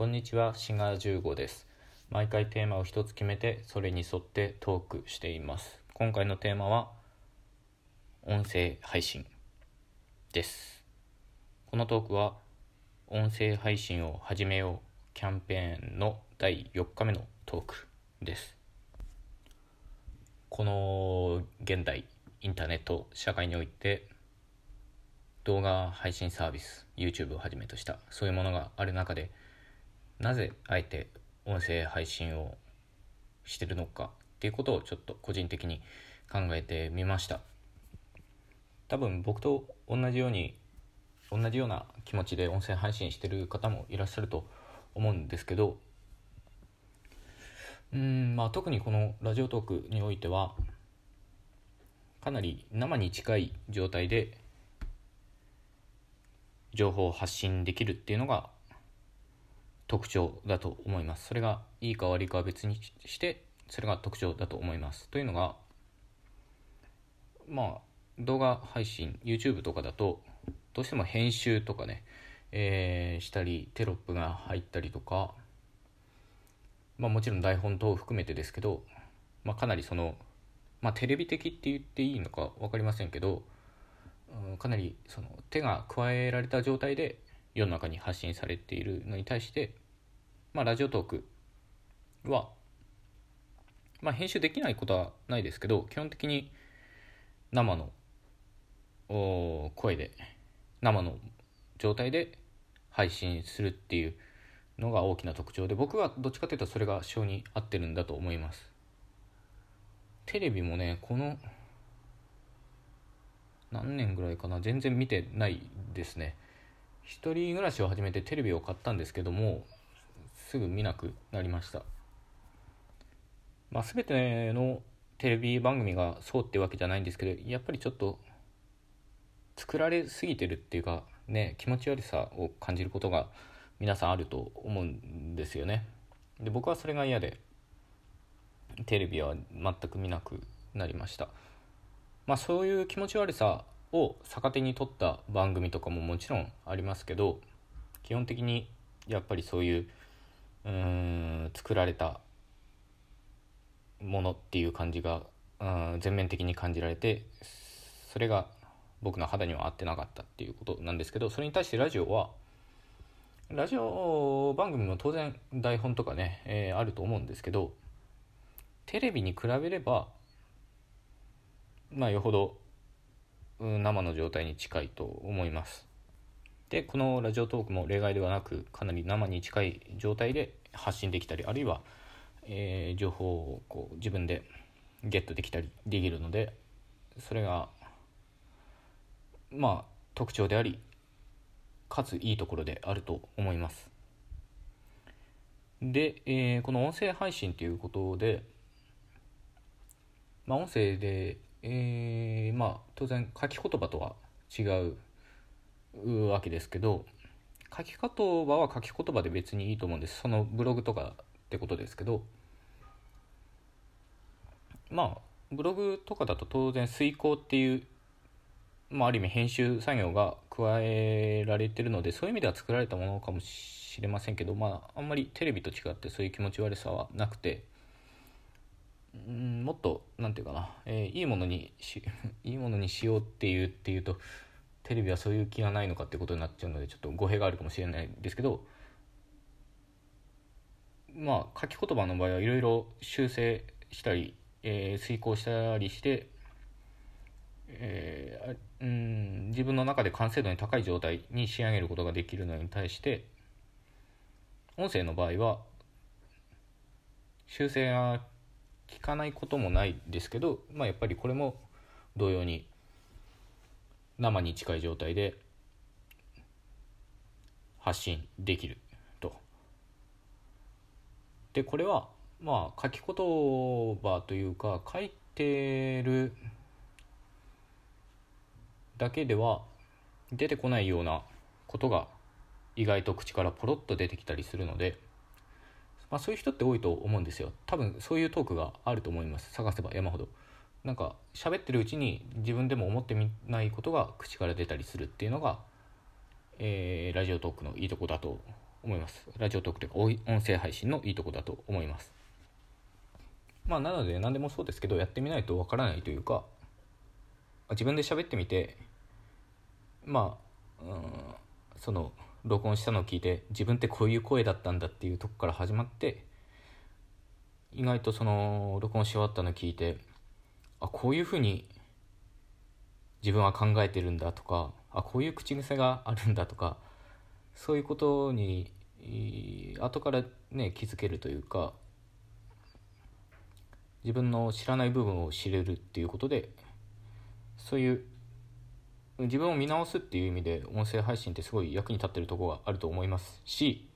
こんにちは、シガー15です。毎回テーマを一つ決めて、それに沿ってトークしています。今回のテーマは、音声配信です。このトークは、音声配信を始めようキャンペーンの第4日目のトークです。この現代、インターネット社会において、動画配信サービス YouTube をはじめとしたそういうものがある中でなぜあえて音声配信をしてるのかっていうことをちょっと個人的に考えてみました。多分僕と同じように同じような気持ちで音声配信してる方もいらっしゃると思うんですけどうんまあ特にこのラジオトークにおいてはかなり生に近い状態で情報を発信できるっていうのが特徴だと思います。それがいいか悪いかは別にしてそれが特徴だと思います。というのがまあ動画配信 YouTube とかだとどうしても編集とかね、えー、したりテロップが入ったりとかまあもちろん台本等を含めてですけど、まあ、かなりそのまあテレビ的って言っていいのか分かりませんけどかなりその手が加えられた状態で世の中に発信されているのに対して、まあ、ラジオトークは、まあ、編集できないことはないですけど基本的に生の声で生の状態で配信するっていうのが大きな特徴で僕はどっちかというとそれが性に合ってるんだと思います。テレビもねこの何年ぐらいかな全然見てないですね。一人暮らしを始めてテレビを買ったんですけどもすぐ見なくなりました。まあ全てのテレビ番組がそうってわけじゃないんですけどやっぱりちょっと作られすぎてるっていうかね気持ち悪さを感じることが皆さんあると思うんですよね。で僕はそれが嫌でテレビは全く見なくなりました。まあ、そういう気持ち悪さを逆手に取った番組とかももちろんありますけど基本的にやっぱりそういううん作られたものっていう感じがうん全面的に感じられてそれが僕の肌には合ってなかったっていうことなんですけどそれに対してラジオはラジオ番組も当然台本とかね、えー、あると思うんですけどテレビに比べればまあよほど生の状態に近いと思います。でこのラジオトークも例外ではなくかなり生に近い状態で発信できたりあるいは、えー、情報をこう自分でゲットできたりできるのでそれがまあ特徴でありかついいところであると思います。で、えー、この音声配信ということでまあ音声でえー、まあ当然書き言葉とは違うわけですけど書き言葉は書き言葉で別にいいと思うんです。そのブログとかってことですけどまあブログとかだと当然遂行っていう、まあ、ある意味編集作業が加えられてるのでそういう意味では作られたものかもしれませんけどまああんまりテレビと違ってそういう気持ち悪さはなくてうんもっと何て言うかな、えー、いいものにし いいものにしようっていうっていうとテレビはそういう気がないのかってことになっちゃうのでちょっと語弊があるかもしれないですけどまあ書き言葉の場合はいろいろ修正したり、えー、遂行したりして、えー、うん自分の中で完成度に高い状態に仕上げることができるのに対して音声の場合は修正が聞かないこともないですけど、まあ、やっぱりこれも同様に生に近い状態で発信できると。でこれはまあ書き言葉というか書いてるだけでは出てこないようなことが意外と口からポロッと出てきたりするので。まあ、そういう人って多いと思うんですよ。多分そういうトークがあると思います。探せば山ほど。なんか喋ってるうちに自分でも思ってみないことが口から出たりするっていうのが、えー、ラジオトークのいいとこだと思います。ラジオトークというか音声配信のいいとこだと思います。まあなので何でもそうですけどやってみないとわからないというか自分で喋ってみてまあ、うん、その録音したのを聞いて自分ってこういう声だったんだっていうとこから始まって意外とその録音し終わったのを聞いてあこういうふうに自分は考えてるんだとかあこういう口癖があるんだとかそういうことに後からね気づけるというか自分の知らない部分を知れるっていうことでそういう自分を見直すっていう意味で音声配信ってすごい役に立ってるところがあると思いますし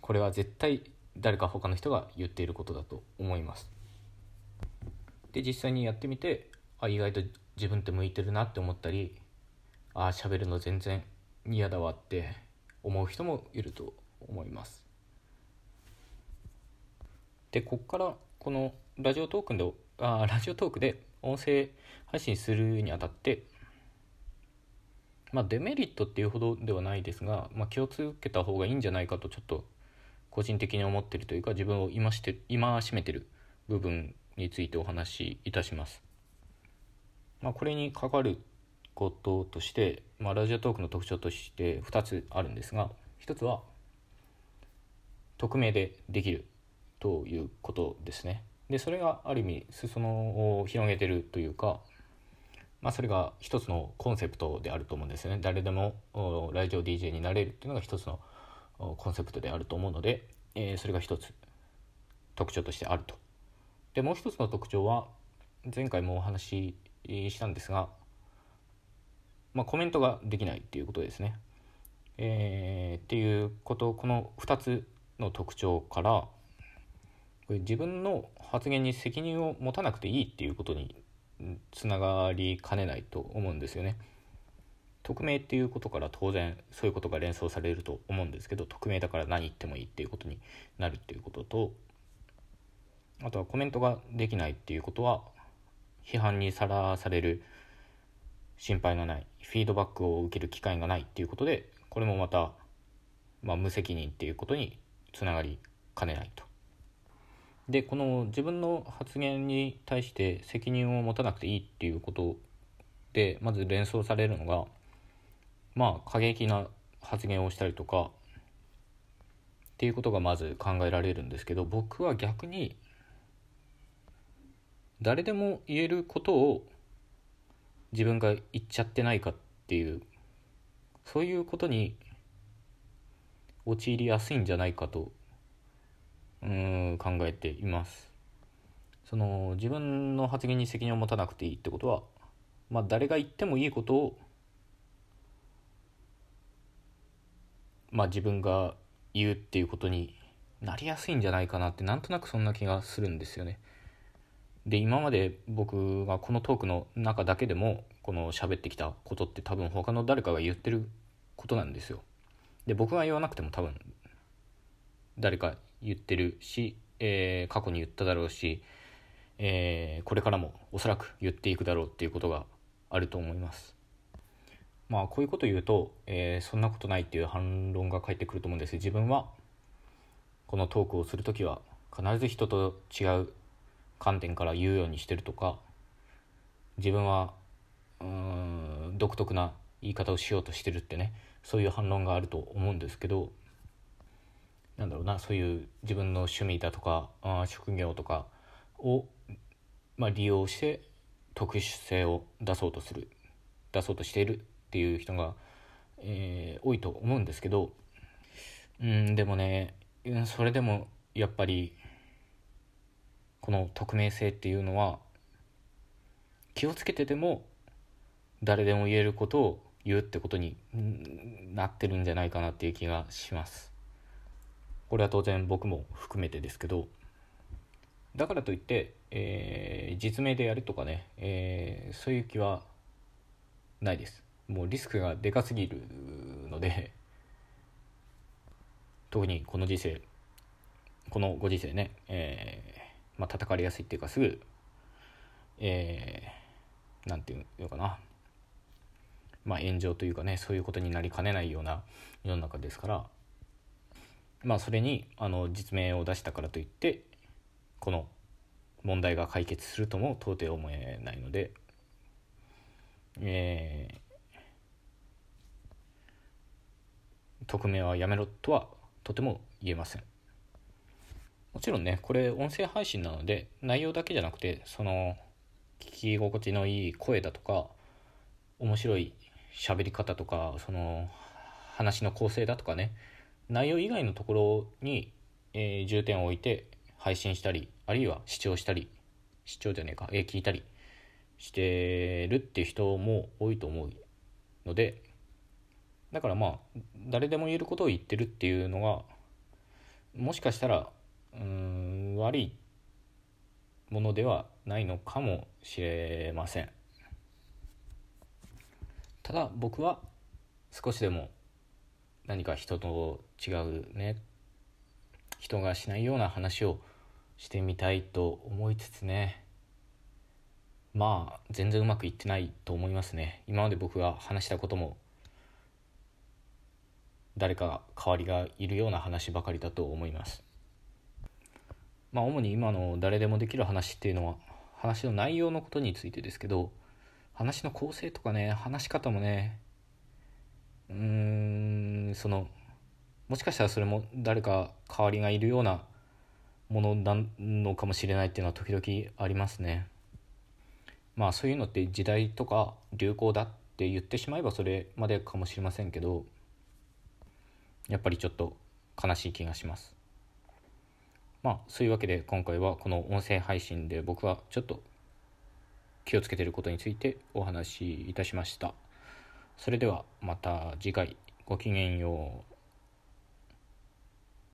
これは絶対誰か他の人が言っていることだと思います。で実際にやってみてあ意外と自分って向いてるなって思ったりああ喋るの全然嫌だわって思う人もいると思います。でこっからこのラジオトークであラジオトークで音声配信するにあたってまあデメリットっていうほどではないですが、まあ、気をつけた方がいいんじゃないかとちょっと個人的に思ってるというか自分を今して今しめてる部分についてお話しいたします。まあ、これに関わることとして、まあ、ラジオトークの特徴として2つあるんですが1つは匿名でできるということですね。でそれがある意味裾野を広げてるというか、まあ、それが一つのコンセプトであると思うんですよね。誰でもラジオ DJ になれるっていうのが一つのコンセプトであると思うので、えー、それが一つ特徴としてあると。でもう一つの特徴は前回もお話ししたんですが、まあ、コメントができないっていうことですね。えー、っていうことこの2つの特徴からこれ自分の発言に責任を持たなくていいっていうことにつながりかねないと思うんですよね。匿名っていうことから当然そういうことが連想されると思うんですけど匿名だから何言ってもいいっていうことになるっていうこととあとはコメントができないっていうことは批判にさらされる心配がないフィードバックを受ける機会がないっていうことでこれもまた、まあ、無責任っていうことにつながりかねないと。でこの自分の発言に対して責任を持たなくていいっていうことでまず連想されるのがまあ過激な発言をしたりとかっていうことがまず考えられるんですけど僕は逆に誰でも言えることを自分が言っちゃってないかっていうそういうことに陥りやすいんじゃないかとうん考えています。その自分の発言に責任を持たなくていいってことは、まあ、誰が言ってもいいことをまあ、自分が言うっていうことになりやすいんじゃないかなってなんとなくそんな気がするんですよね。で今まで僕がこのトークの中だけでもこの喋ってきたことって多分他の誰かが言ってることなんですよ。で僕が言わなくても多分誰か言ってるし、えー、過去に言っただろうし、えー、これからもおそらく言っていくだろうっていうことがあると思います。まあこういうこと言うと、えー、そんなことないっていう反論が返ってくると思うんです自分はこのトークをする時は必ず人と違う観点から言うようにしてるとか自分はうん独特な言い方をしようとしてるってねそういう反論があると思うんですけどなんだろうなそういう自分の趣味だとかあ職業とかを、まあ、利用して特殊性を出そうとする出そうとしているっていう人が、えー、多いと思うんですけどうんでもねそれでもやっぱりこの匿名性っていうのは気をつけてでも誰でも言えることを言うってことになってるんじゃないかなっていう気がします。これは当然僕も含めてですけどだからといって、えー、実名でやるとかね、えー、そういう気はないです。もうリスクがでかすぎるので 特にこの時世このご時世ね、えー、まあ叩かれやすいっていうかすぐえー、なんていうのかなまあ炎上というかねそういうことになりかねないような世の中ですからまあそれにあの実名を出したからといってこの問題が解決するとも到底思えないので、えー、匿名はやめろとはとても言えません。もちろんねこれ音声配信なので内容だけじゃなくてその聞き心地のいい声だとか面白い喋り方とかその話の構成だとかね内容以外のところに、えー、重点を置いて配信したりあるいは視聴したり視聴じゃねえか、えー、聞いたりしてるっていう人も多いと思うのでだからまあ誰でも言えることを言ってるっていうのがもしかしたらうん悪いものではないのかもしれません。ただ僕は少しでも何か人と違うね。人がしないような話をしてみたいと思いつつね。まあ全然うまくいってないと思いますね。今まで僕が話したことも誰か代わりがいるような話ばかりだと思います。まあ主に今の誰でもできる話っていうのは話の内容のことについてですけど話の構成とかね話し方もねうんそのもしかしたらそれも誰か代わりがいるようなものなのかもしれないっていうのは時々ありますね。まあそういうのって時代とか流行だって言ってしまえばそれまでかもしれませんけどやっぱりちょっと悲しい気がします。まあそういうわけで今回はこの音声配信で僕はちょっと気をつけてることについてお話しいたしました。それではまた次回。ごきげんよう。